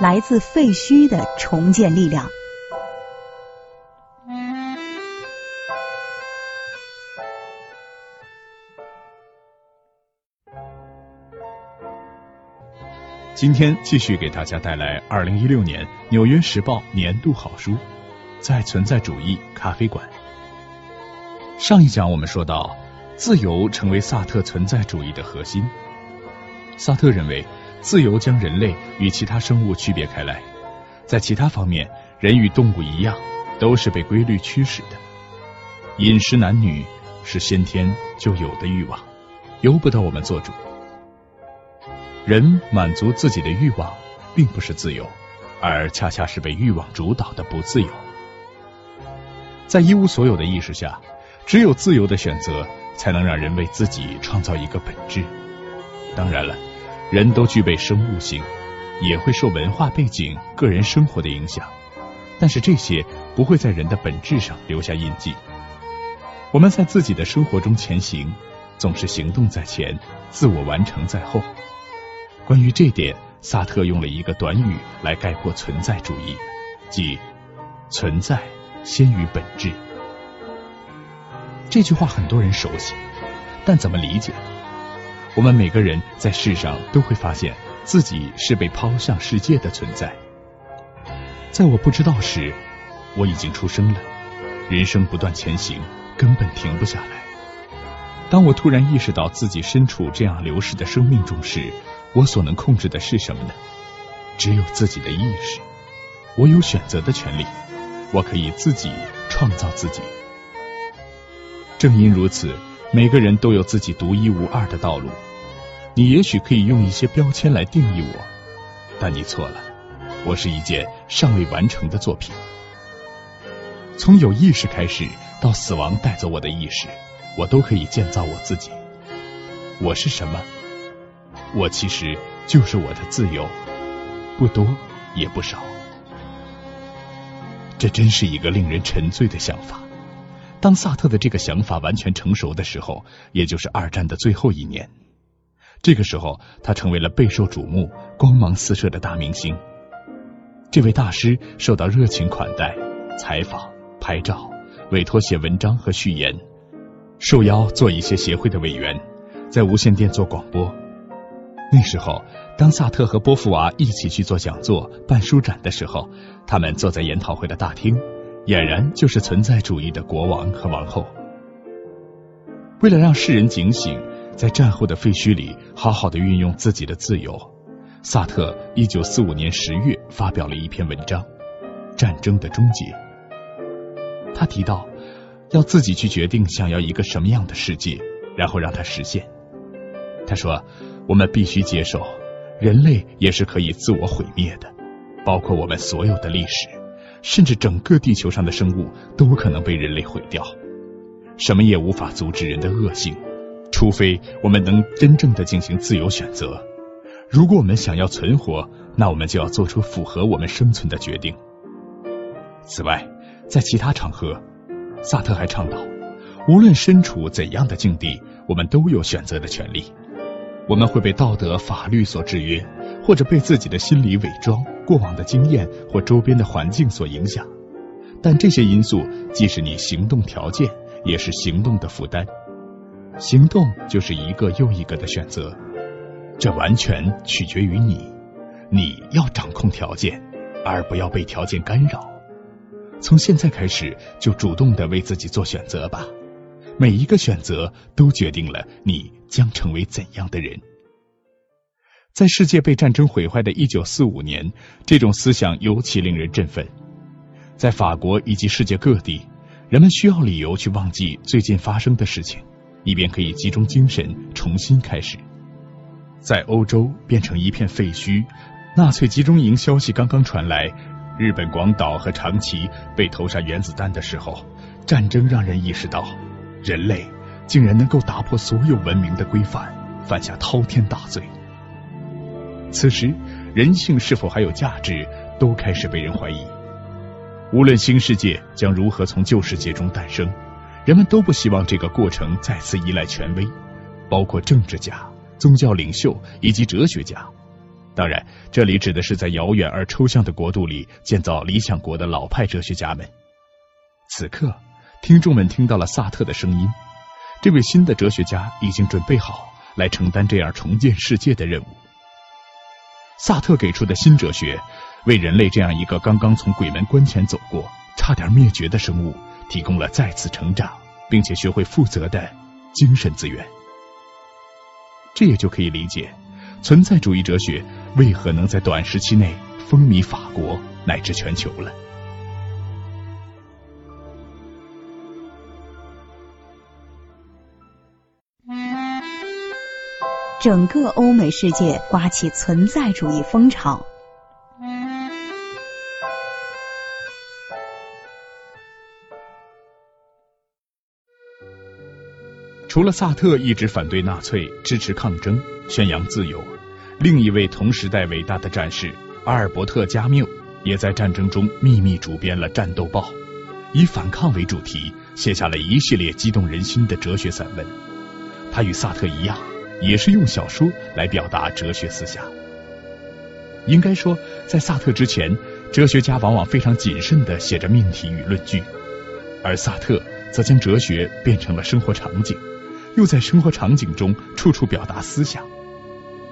来自废墟的重建力量。今天继续给大家带来二零一六年《纽约时报》年度好书，在存在主义咖啡馆。上一讲我们说到，自由成为萨特存在主义的核心。萨特认为，自由将人类与其他生物区别开来，在其他方面，人与动物一样，都是被规律驱使的。饮食男女是先天就有的欲望，由不得我们做主。人满足自己的欲望，并不是自由，而恰恰是被欲望主导的不自由。在一无所有的意识下，只有自由的选择，才能让人为自己创造一个本质。当然了，人都具备生物性，也会受文化背景、个人生活的影响，但是这些不会在人的本质上留下印记。我们在自己的生活中前行，总是行动在前，自我完成在后。关于这点，萨特用了一个短语来概括存在主义，即“存在先于本质”。这句话很多人熟悉，但怎么理解？我们每个人在世上都会发现自己是被抛向世界的存在。在我不知道时，我已经出生了。人生不断前行，根本停不下来。当我突然意识到自己身处这样流逝的生命中时，我所能控制的是什么呢？只有自己的意识。我有选择的权利，我可以自己创造自己。正因如此，每个人都有自己独一无二的道路。你也许可以用一些标签来定义我，但你错了。我是一件尚未完成的作品。从有意识开始，到死亡带走我的意识，我都可以建造我自己。我是什么？我其实就是我的自由，不多也不少。这真是一个令人沉醉的想法。当萨特的这个想法完全成熟的时候，也就是二战的最后一年。这个时候，他成为了备受瞩目、光芒四射的大明星。这位大师受到热情款待、采访、拍照、委托写文章和序言，受邀做一些协会的委员，在无线电做广播。那时候，当萨特和波伏娃一起去做讲座、办书展的时候，他们坐在研讨会的大厅，俨然就是存在主义的国王和王后。为了让世人警醒，在战后的废墟里好好的运用自己的自由，萨特一九四五年十月发表了一篇文章《战争的终结》。他提到，要自己去决定想要一个什么样的世界，然后让它实现。他说。我们必须接受，人类也是可以自我毁灭的，包括我们所有的历史，甚至整个地球上的生物都可能被人类毁掉。什么也无法阻止人的恶性，除非我们能真正的进行自由选择。如果我们想要存活，那我们就要做出符合我们生存的决定。此外，在其他场合，萨特还倡导，无论身处怎样的境地，我们都有选择的权利。我们会被道德、法律所制约，或者被自己的心理伪装、过往的经验或周边的环境所影响。但这些因素既是你行动条件，也是行动的负担。行动就是一个又一个的选择，这完全取决于你。你要掌控条件，而不要被条件干扰。从现在开始，就主动的为自己做选择吧。每一个选择都决定了你将成为怎样的人。在世界被战争毁坏的一九四五年，这种思想尤其令人振奋。在法国以及世界各地，人们需要理由去忘记最近发生的事情，以便可以集中精神重新开始。在欧洲变成一片废墟，纳粹集中营消息刚刚传来，日本广岛和长崎被投下原子弹的时候，战争让人意识到。人类竟然能够打破所有文明的规范，犯下滔天大罪。此时，人性是否还有价值，都开始被人怀疑。无论新世界将如何从旧世界中诞生，人们都不希望这个过程再次依赖权威，包括政治家、宗教领袖以及哲学家。当然，这里指的是在遥远而抽象的国度里建造理想国的老派哲学家们。此刻，听众们听到了萨特的声音，这位新的哲学家已经准备好来承担这样重建世界的任务。萨特给出的新哲学，为人类这样一个刚刚从鬼门关前走过、差点灭绝的生物，提供了再次成长并且学会负责的精神资源。这也就可以理解，存在主义哲学为何能在短时期内风靡法国乃至全球了。整个欧美世界刮起存在主义风潮。除了萨特一直反对纳粹、支持抗争、宣扬自由，另一位同时代伟大的战士阿尔伯特·加缪也在战争中秘密主编了《战斗报》，以反抗为主题，写下了一系列激动人心的哲学散文。他与萨特一样。也是用小说来表达哲学思想。应该说，在萨特之前，哲学家往往非常谨慎的写着命题与论据，而萨特则将哲学变成了生活场景，又在生活场景中处处表达思想。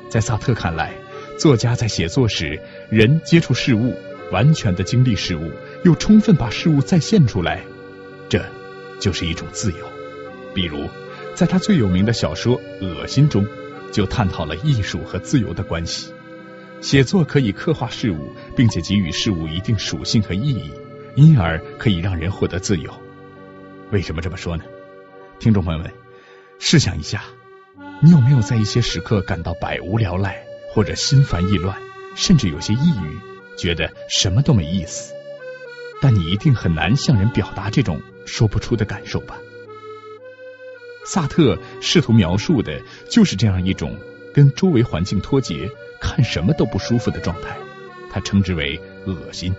在萨特看来，作家在写作时，人接触事物，完全的经历事物，又充分把事物再现出来，这就是一种自由。比如。在他最有名的小说《恶心》中，就探讨了艺术和自由的关系。写作可以刻画事物，并且给予事物一定属性和意义，因而可以让人获得自由。为什么这么说呢？听众朋友们，试想一下，你有没有在一些时刻感到百无聊赖，或者心烦意乱，甚至有些抑郁，觉得什么都没意思？但你一定很难向人表达这种说不出的感受吧？萨特试图描述的就是这样一种跟周围环境脱节、看什么都不舒服的状态，他称之为“恶心”。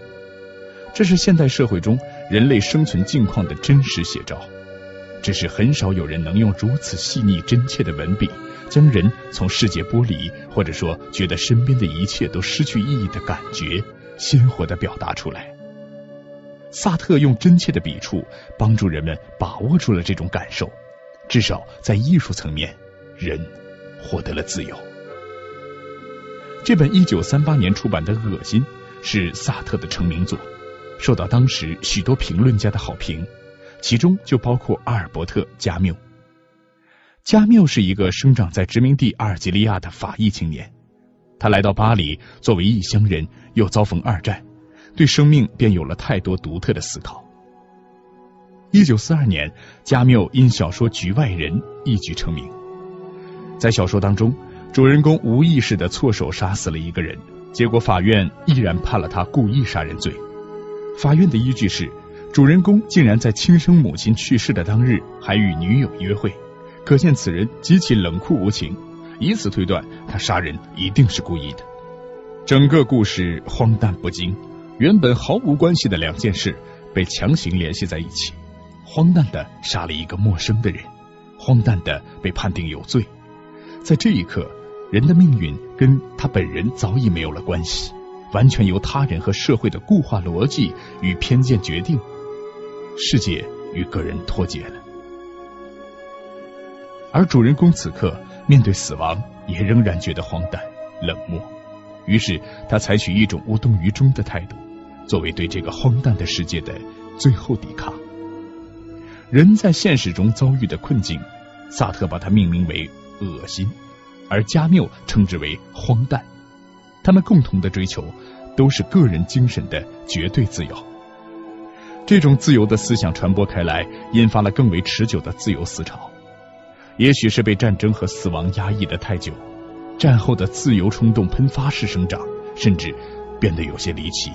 这是现代社会中人类生存境况的真实写照。只是很少有人能用如此细腻真切的文笔，将人从世界剥离，或者说觉得身边的一切都失去意义的感觉，鲜活的表达出来。萨特用真切的笔触，帮助人们把握住了这种感受。至少在艺术层面，人获得了自由。这本一九三八年出版的《恶心》是萨特的成名作，受到当时许多评论家的好评，其中就包括阿尔伯特·加缪。加缪是一个生长在殖民地阿尔及利亚的法裔青年，他来到巴黎作为异乡人，又遭逢二战，对生命便有了太多独特的思考。一九四二年，加缪因小说《局外人》一举成名。在小说当中，主人公无意识的错手杀死了一个人，结果法院依然判了他故意杀人罪。法院的依据是，主人公竟然在亲生母亲去世的当日还与女友约会，可见此人极其冷酷无情。以此推断，他杀人一定是故意的。整个故事荒诞不经，原本毫无关系的两件事被强行联系在一起。荒诞的杀了一个陌生的人，荒诞的被判定有罪。在这一刻，人的命运跟他本人早已没有了关系，完全由他人和社会的固化逻辑与偏见决定。世界与个人脱节了，而主人公此刻面对死亡，也仍然觉得荒诞、冷漠。于是他采取一种无动于衷的态度，作为对这个荒诞的世界的最后抵抗。人在现实中遭遇的困境，萨特把它命名为恶心，而加缪称之为荒诞。他们共同的追求都是个人精神的绝对自由。这种自由的思想传播开来，引发了更为持久的自由思潮。也许是被战争和死亡压抑的太久，战后的自由冲动喷发式生长，甚至变得有些离奇。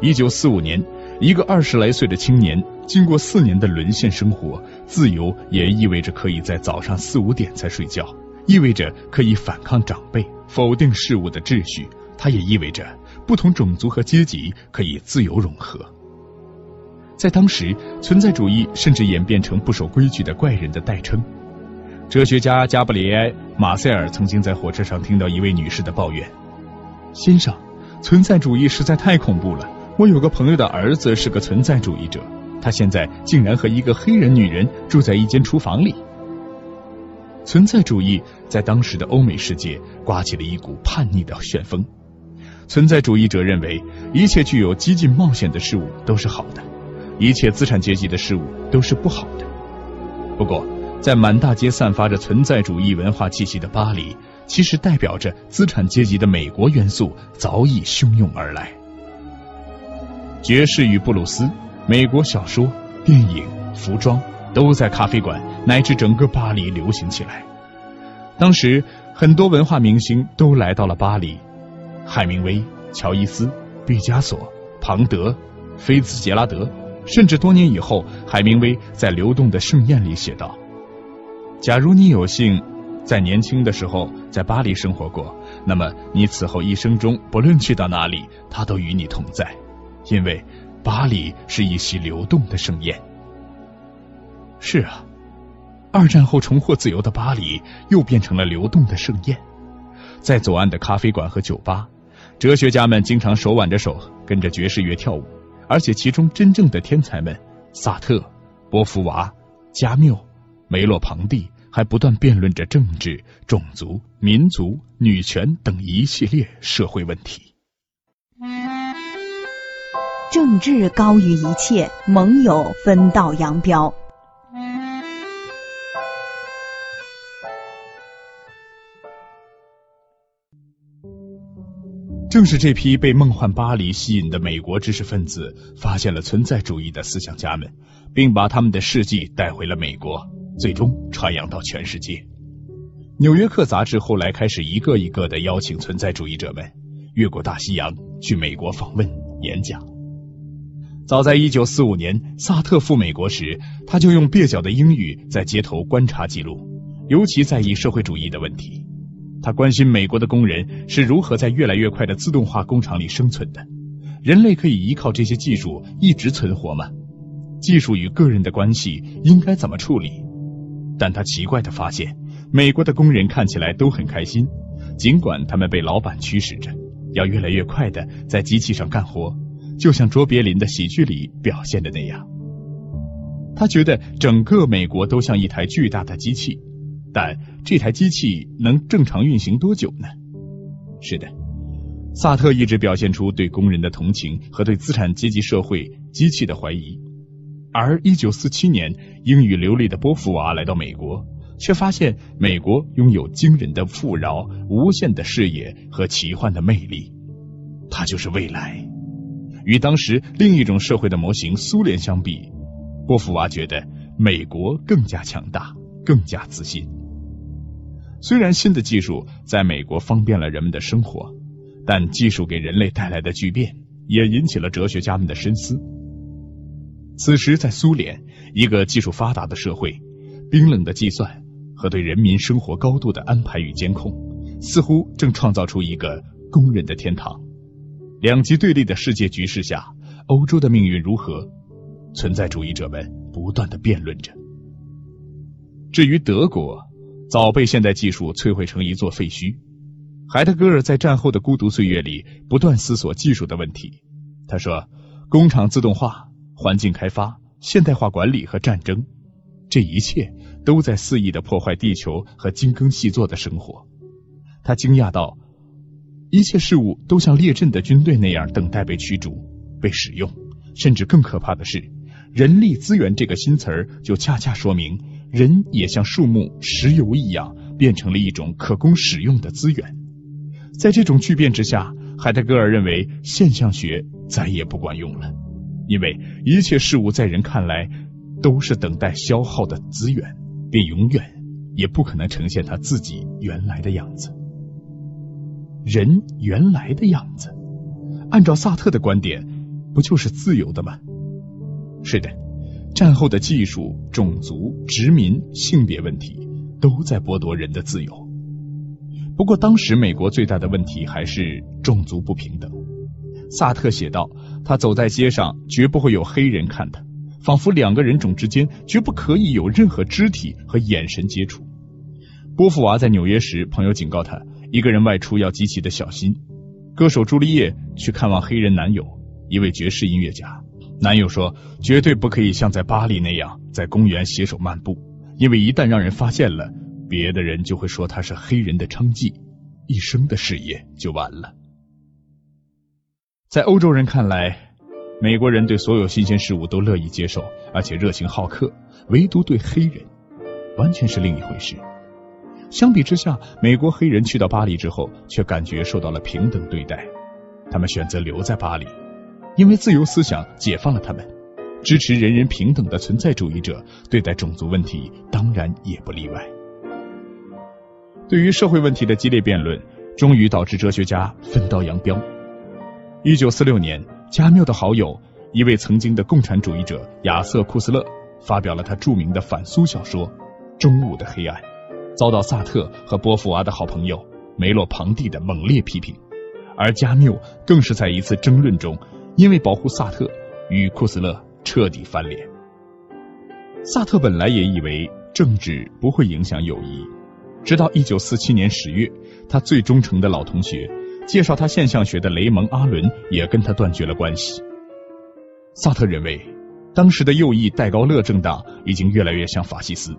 一九四五年。一个二十来岁的青年，经过四年的沦陷生活，自由也意味着可以在早上四五点才睡觉，意味着可以反抗长辈，否定事物的秩序。它也意味着不同种族和阶级可以自由融合。在当时，存在主义甚至演变成不守规矩的怪人的代称。哲学家加布里埃马塞尔曾经在火车上听到一位女士的抱怨：“先生，存在主义实在太恐怖了。我有个朋友的儿子是个存在主义者，他现在竟然和一个黑人女人住在一间厨房里。”存在主义在当时的欧美世界刮起了一股叛逆的旋风。存在主义者认为，一切具有激进冒险的事物都是好的，一切资产阶级的事物都是不好的。不过，在满大街散发着存在主义文化气息的巴黎，其实代表着资产阶级的美国元素早已汹涌而来。爵士与布鲁斯、美国小说、电影、服装都在咖啡馆乃至整个巴黎流行起来。当时，很多文化明星都来到了巴黎。海明威、乔伊斯、毕加索、庞德、菲茨杰拉德，甚至多年以后，海明威在《流动的盛宴》里写道：“假如你有幸在年轻的时候在巴黎生活过，那么你此后一生中不论去到哪里，他都与你同在，因为巴黎是一席流动的盛宴。”是啊，二战后重获自由的巴黎又变成了流动的盛宴，在左岸的咖啡馆和酒吧。哲学家们经常手挽着手跟着爵士乐跳舞，而且其中真正的天才们——萨特、波伏娃、加缪、梅洛庞蒂，还不断辩论着政治、种族、民族、女权等一系列社会问题。政治高于一切，盟友分道扬镳。正是这批被梦幻巴黎吸引的美国知识分子，发现了存在主义的思想家们，并把他们的事迹带回了美国，最终传扬到全世界。《纽约客》杂志后来开始一个一个的邀请存在主义者们越过大西洋去美国访问演讲。早在1945年，萨特赴美国时，他就用蹩脚的英语在街头观察记录，尤其在意社会主义的问题。他关心美国的工人是如何在越来越快的自动化工厂里生存的。人类可以依靠这些技术一直存活吗？技术与个人的关系应该怎么处理？但他奇怪的发现，美国的工人看起来都很开心，尽管他们被老板驱使着要越来越快的在机器上干活，就像卓别林的喜剧里表现的那样。他觉得整个美国都像一台巨大的机器。但这台机器能正常运行多久呢？是的，萨特一直表现出对工人的同情和对资产阶级社会机器的怀疑。而一九四七年，英语流利的波伏娃来到美国，却发现美国拥有惊人的富饶、无限的视野和奇幻的魅力。它就是未来。与当时另一种社会的模型苏联相比，波伏娃觉得美国更加强大，更加自信。虽然新的技术在美国方便了人们的生活，但技术给人类带来的巨变也引起了哲学家们的深思。此时，在苏联，一个技术发达的社会，冰冷的计算和对人民生活高度的安排与监控，似乎正创造出一个工人的天堂。两极对立的世界局势下，欧洲的命运如何？存在主义者们不断的辩论着。至于德国，早被现代技术摧毁成一座废墟。海德格尔在战后的孤独岁月里不断思索技术的问题。他说：“工厂自动化、环境开发、现代化管理和战争，这一切都在肆意的破坏地球和精耕细作的生活。”他惊讶道：“一切事物都像列阵的军队那样等待被驱逐、被使用，甚至更可怕的是，人力资源这个新词儿就恰恰说明。”人也像树木、石油一样，变成了一种可供使用的资源。在这种巨变之下，海德格尔认为现象学再也不管用了，因为一切事物在人看来都是等待消耗的资源，便永远也不可能呈现他自己原来的样子。人原来的样子，按照萨特的观点，不就是自由的吗？是的。战后的技术、种族、殖民、性别问题都在剥夺人的自由。不过，当时美国最大的问题还是种族不平等。萨特写道：“他走在街上，绝不会有黑人看他，仿佛两个人种之间绝不可以有任何肢体和眼神接触。波伏娃在纽约时，朋友警告他，一个人外出要极其的小心。歌手朱丽叶去看望黑人男友，一位爵士音乐家。男友说，绝对不可以像在巴黎那样在公园携手漫步，因为一旦让人发现了，别的人就会说他是黑人的娼妓，一生的事业就完了。在欧洲人看来，美国人对所有新鲜事物都乐意接受，而且热情好客，唯独对黑人，完全是另一回事。相比之下，美国黑人去到巴黎之后，却感觉受到了平等对待。他们选择留在巴黎，因为自由思想解放了他们。支持人人平等的存在主义者对待种族问题当然也不例外。对于社会问题的激烈辩论，终于导致哲学家分道扬镳。一九四六年，加缪的好友，一位曾经的共产主义者亚瑟·库斯勒，发表了他著名的反苏小说《中午的黑暗》。遭到萨特和波伏娃的好朋友梅洛庞蒂的猛烈批评，而加缪更是在一次争论中，因为保护萨特，与库斯勒彻底翻脸。萨特本来也以为政治不会影响友谊，直到一九四七年十月，他最忠诚的老同学介绍他现象学的雷蒙·阿伦也跟他断绝了关系。萨特认为，当时的右翼戴高乐政党已经越来越像法西斯。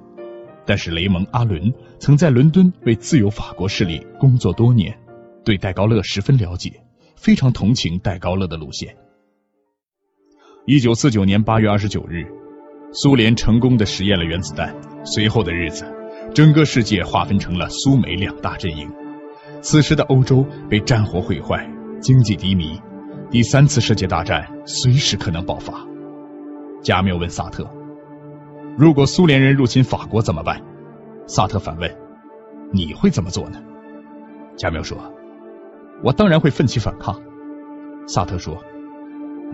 但是雷蒙·阿伦曾在伦敦为自由法国势力工作多年，对戴高乐十分了解，非常同情戴高乐的路线。一九四九年八月二十九日，苏联成功的实验了原子弹。随后的日子，整个世界划分成了苏美两大阵营。此时的欧洲被战火毁坏，经济低迷，第三次世界大战随时可能爆发。加缪问萨特。如果苏联人入侵法国怎么办？萨特反问：“你会怎么做呢？”加缪说：“我当然会奋起反抗。”萨特说：“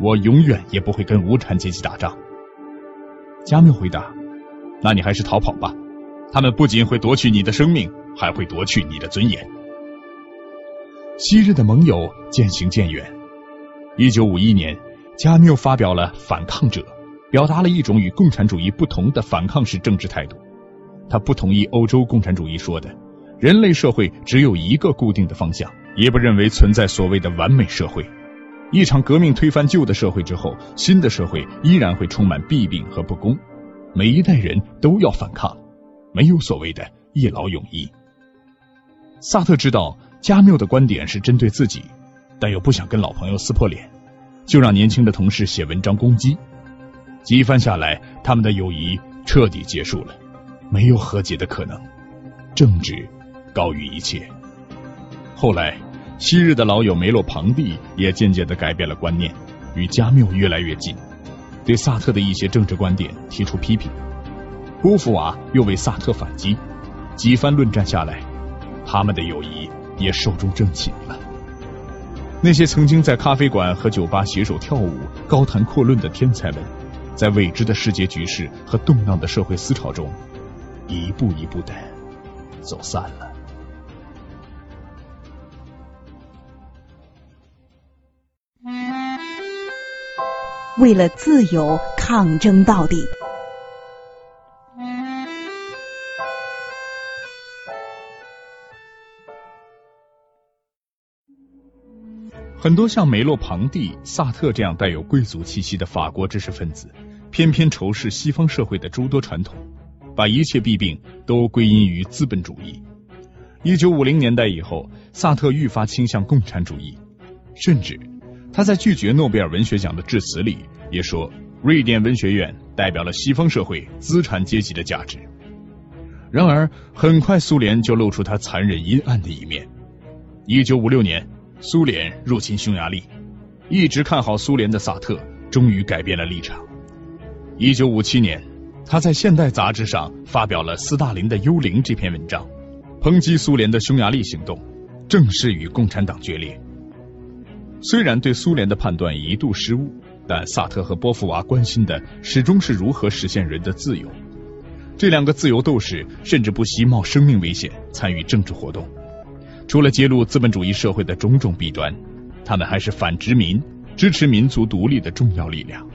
我永远也不会跟无产阶级打仗。”加缪回答：“那你还是逃跑吧，他们不仅会夺取你的生命，还会夺去你的尊严。”昔日的盟友渐行渐远。一九五一年，加缪发表了《反抗者》。表达了一种与共产主义不同的反抗式政治态度。他不同意欧洲共产主义说的“人类社会只有一个固定的方向”，也不认为存在所谓的完美社会。一场革命推翻旧的社会之后，新的社会依然会充满弊病和不公。每一代人都要反抗，没有所谓的一劳永逸。萨特知道加缪的观点是针对自己，但又不想跟老朋友撕破脸，就让年轻的同事写文章攻击。几番下来，他们的友谊彻底结束了，没有和解的可能。政治高于一切。后来，昔日的老友梅洛庞蒂也渐渐的改变了观念，与加缪越来越近，对萨特的一些政治观点提出批评。波伏娃又为萨特反击，几番论战下来，他们的友谊也寿终正寝了。那些曾经在咖啡馆和酒吧携手跳舞、高谈阔论的天才们。在未知的世界局势和动荡的社会思潮中，一步一步的走散了。为了自由，抗争到底。很多像梅洛庞蒂、萨特这样带有贵族气息的法国知识分子，偏偏仇视西方社会的诸多传统，把一切弊病都归因于资本主义。一九五零年代以后，萨特愈发倾向共产主义，甚至他在拒绝诺贝尔文学奖的致辞里也说，瑞典文学院代表了西方社会资产阶级的价值。然而，很快苏联就露出他残忍阴暗的一面。一九五六年。苏联入侵匈牙利，一直看好苏联的萨特终于改变了立场。一九五七年，他在《现代》杂志上发表了《斯大林的幽灵》这篇文章，抨击苏联的匈牙利行动，正式与共产党决裂。虽然对苏联的判断一度失误，但萨特和波伏娃关心的始终是如何实现人的自由。这两个自由斗士甚至不惜冒生命危险参与政治活动。除了揭露资本主义社会的种种弊端，他们还是反殖民、支持民族独立的重要力量。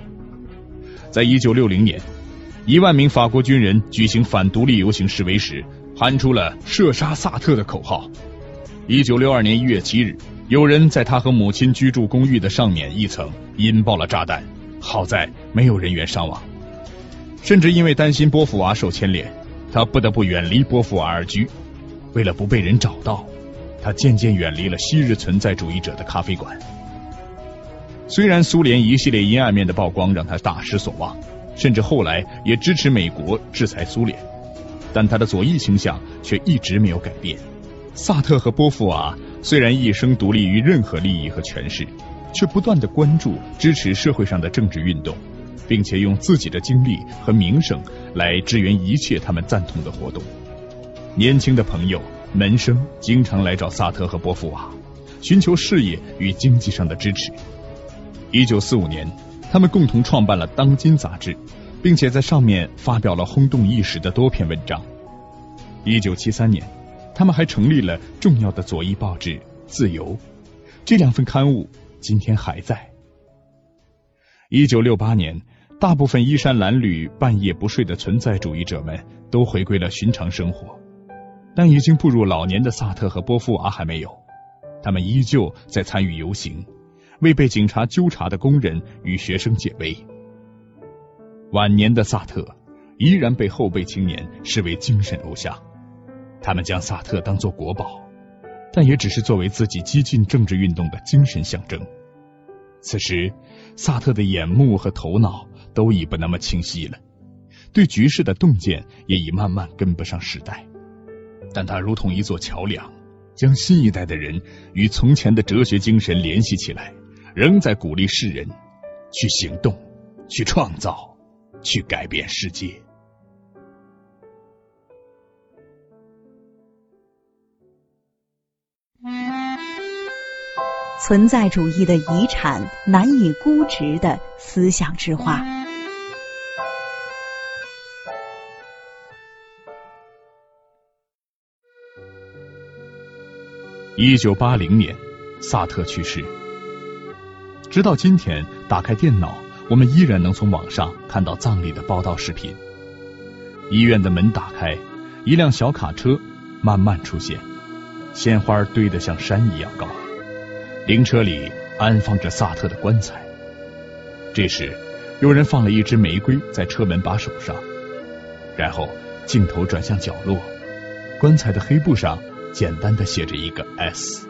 在一九六零年，一万名法国军人举行反独立游行示威时，喊出了射杀萨特的口号。一九六二年一月七日，有人在他和母亲居住公寓的上面一层引爆了炸弹，好在没有人员伤亡。甚至因为担心波伏娃受牵连，他不得不远离波伏娃而居。为了不被人找到，他渐渐远离了昔日存在主义者的咖啡馆。虽然苏联一系列阴暗面的曝光让他大失所望，甚至后来也支持美国制裁苏联，但他的左翼倾向却一直没有改变。萨特和波伏娃虽然一生独立于任何利益和权势，却不断的关注支持社会上的政治运动，并且用自己的精力和名声来支援一切他们赞同的活动。年轻的朋友、门生经常来找萨特和波伏娃，寻求事业与经济上的支持。一九四五年，他们共同创办了《当今》杂志，并且在上面发表了轰动一时的多篇文章。一九七三年，他们还成立了重要的左翼报纸《自由》，这两份刊物今天还在。一九六八年，大部分衣衫褴褛、半夜不睡的存在主义者们都回归了寻常生活，但已经步入老年的萨特和波伏娃还没有，他们依旧在参与游行。为被警察纠察的工人与学生解围。晚年的萨特依然被后辈青年视为精神偶像，他们将萨特当作国宝，但也只是作为自己激进政治运动的精神象征。此时，萨特的眼目和头脑都已不那么清晰了，对局势的洞见也已慢慢跟不上时代，但他如同一座桥梁，将新一代的人与从前的哲学精神联系起来。仍在鼓励世人去行动、去创造、去改变世界。存在主义的遗产，难以估值的思想之花。一九八零年，萨特去世。直到今天，打开电脑，我们依然能从网上看到葬礼的报道视频。医院的门打开，一辆小卡车慢慢出现，鲜花堆得像山一样高。灵车里安放着萨特的棺材。这时，有人放了一支玫瑰在车门把手上，然后镜头转向角落，棺材的黑布上简单的写着一个 S。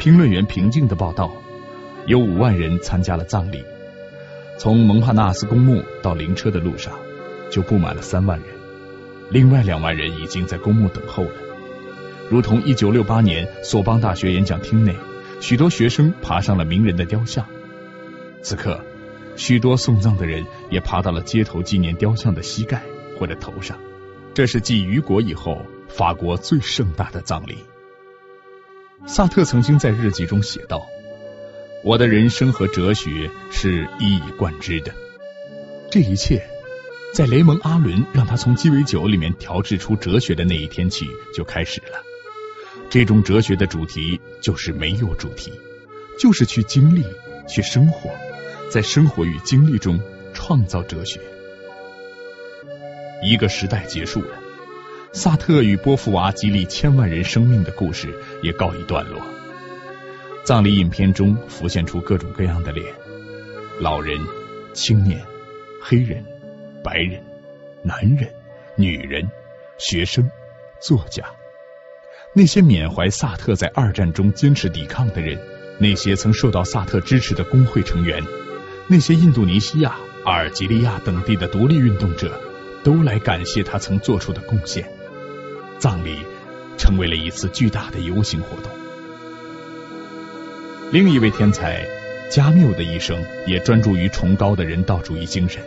评论员平静的报道。有五万人参加了葬礼，从蒙帕纳斯公墓到灵车的路上就布满了三万人，另外两万人已经在公墓等候了。如同一九六八年索邦大学演讲厅内，许多学生爬上了名人的雕像。此刻，许多送葬的人也爬到了街头纪念雕像的膝盖或者头上。这是继雨果以后法国最盛大的葬礼。萨特曾经在日记中写道。我的人生和哲学是一以贯之的，这一切在雷蒙·阿伦让他从鸡尾酒里面调制出哲学的那一天起就开始了。这种哲学的主题就是没有主题，就是去经历、去生活，在生活与经历中创造哲学。一个时代结束了，萨特与波伏娃激励千万人生命的故事也告一段落。葬礼影片中浮现出各种各样的脸：老人、青年、黑人、白人、男人、女人、学生、作家。那些缅怀萨特在二战中坚持抵抗的人，那些曾受到萨特支持的工会成员，那些印度尼西亚、阿尔及利亚等地的独立运动者，都来感谢他曾做出的贡献。葬礼成为了一次巨大的游行活动。另一位天才加缪的一生也专注于崇高的人道主义精神，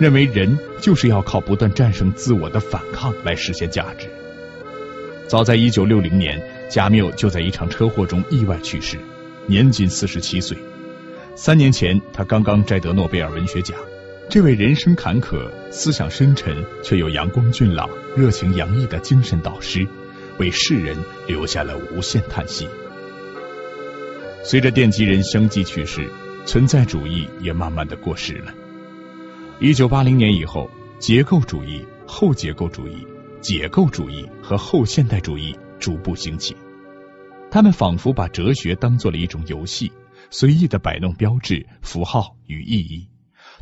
认为人就是要靠不断战胜自我的反抗来实现价值。早在一九六零年，加缪就在一场车祸中意外去世，年仅四十七岁。三年前，他刚刚摘得诺贝尔文学奖。这位人生坎坷、思想深沉却又阳光俊朗、热情洋溢的精神导师，为世人留下了无限叹息。随着奠基人相继去世，存在主义也慢慢的过时了。一九八零年以后，结构主义、后结构主义、解构主义和后现代主义逐步兴起。他们仿佛把哲学当做了一种游戏，随意的摆弄标志、符号与意义，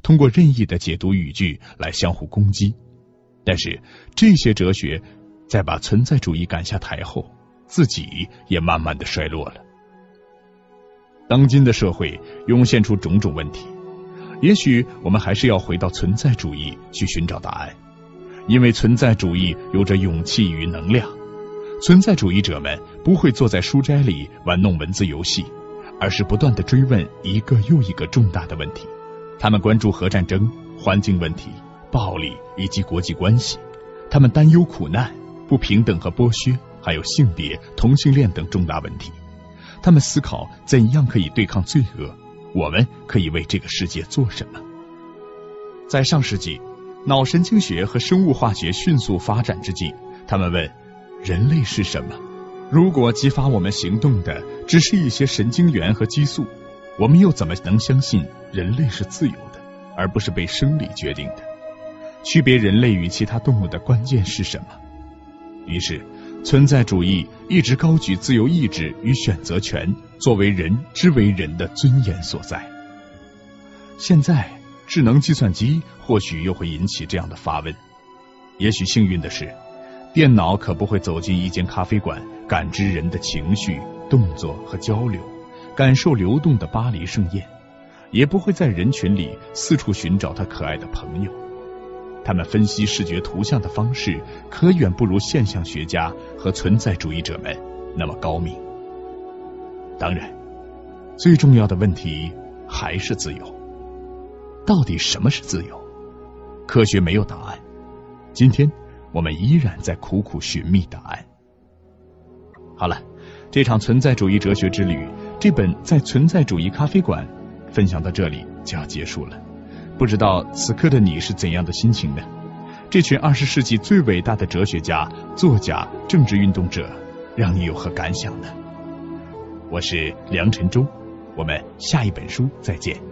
通过任意的解读语句来相互攻击。但是这些哲学在把存在主义赶下台后，自己也慢慢的衰落了。当今的社会涌现出种种问题，也许我们还是要回到存在主义去寻找答案，因为存在主义有着勇气与能量。存在主义者们不会坐在书斋里玩弄文字游戏，而是不断的追问一个又一个重大的问题。他们关注核战争、环境问题。暴力以及国际关系，他们担忧苦难、不平等和剥削，还有性别、同性恋等重大问题。他们思考怎样可以对抗罪恶，我们可以为这个世界做什么。在上世纪，脑神经学和生物化学迅速发展之际，他们问：人类是什么？如果激发我们行动的只是一些神经元和激素，我们又怎么能相信人类是自由的，而不是被生理决定的？区别人类与其他动物的关键是什么？于是，存在主义一直高举自由意志与选择权作为人之为人的尊严所在。现在，智能计算机或许又会引起这样的发问。也许幸运的是，电脑可不会走进一间咖啡馆，感知人的情绪、动作和交流，感受流动的巴黎盛宴，也不会在人群里四处寻找他可爱的朋友。他们分析视觉图像的方式，可远不如现象学家和存在主义者们那么高明。当然，最重要的问题还是自由。到底什么是自由？科学没有答案。今天我们依然在苦苦寻觅答案。好了，这场存在主义哲学之旅，这本在存在主义咖啡馆分享到这里就要结束了。不知道此刻的你是怎样的心情呢？这群二十世纪最伟大的哲学家、作家、政治运动者，让你有何感想呢？我是梁晨忠，我们下一本书再见。